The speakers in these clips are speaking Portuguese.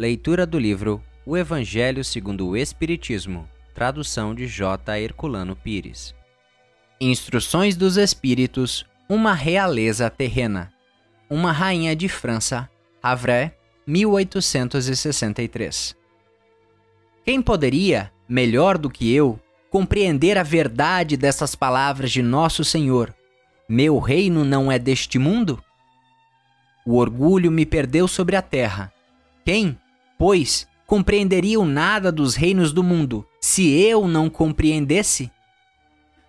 Leitura do livro O Evangelho segundo o Espiritismo, tradução de J. Herculano Pires. Instruções dos Espíritos, uma realeza terrena. Uma rainha de França, Havre, 1863. Quem poderia, melhor do que eu, compreender a verdade dessas palavras de Nosso Senhor? Meu reino não é deste mundo? O orgulho me perdeu sobre a terra. Quem, pois, compreenderia o nada dos reinos do mundo se eu não compreendesse?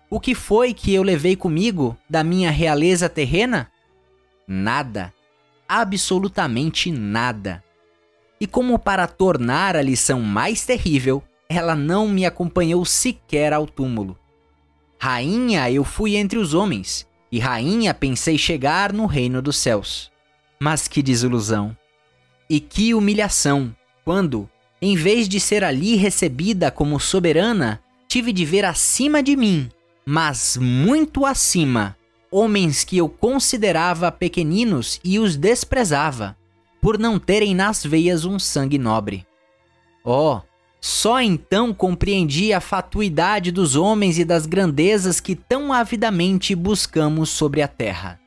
O que foi que eu levei comigo da minha realeza terrena? Nada. Absolutamente nada. E como para tornar a lição mais terrível, ela não me acompanhou sequer ao túmulo. Rainha eu fui entre os homens, e rainha pensei chegar no reino dos céus. Mas que desilusão! E que humilhação, quando, em vez de ser ali recebida como soberana, tive de ver acima de mim, mas muito acima, homens que eu considerava pequeninos e os desprezava, por não terem nas veias um sangue nobre. Oh, só então compreendi a fatuidade dos homens e das grandezas que tão avidamente buscamos sobre a terra.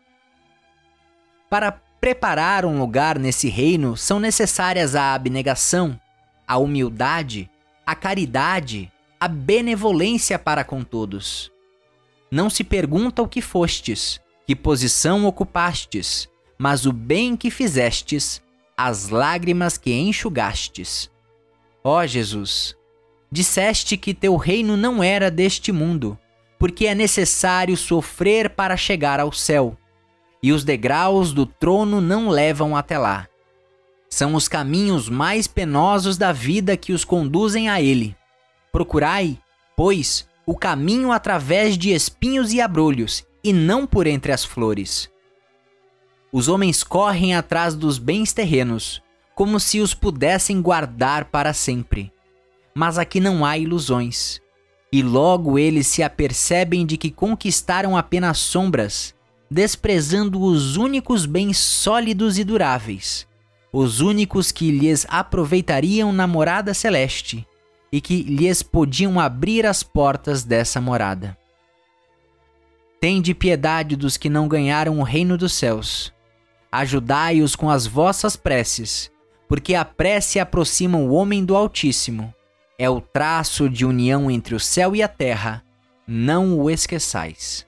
Para preparar um lugar nesse reino são necessárias a abnegação, a humildade, a caridade, a benevolência para com todos. Não se pergunta o que fostes, que posição ocupastes, mas o bem que fizestes, as lágrimas que enxugastes. Ó Jesus, disseste que teu reino não era deste mundo, porque é necessário sofrer para chegar ao céu, e os degraus do trono não levam até lá. São os caminhos mais penosos da vida que os conduzem a ele. Procurai, pois, o caminho através de espinhos e abrolhos, e não por entre as flores. Os homens correm atrás dos bens terrenos, como se os pudessem guardar para sempre. Mas aqui não há ilusões. E logo eles se apercebem de que conquistaram apenas sombras, desprezando os únicos bens sólidos e duráveis os únicos que lhes aproveitariam na morada celeste e que lhes podiam abrir as portas dessa morada. Tende piedade dos que não ganharam o reino dos céus. Ajudai-os com as vossas preces, porque a prece aproxima o homem do Altíssimo. É o traço de união entre o céu e a terra. Não o esqueçais.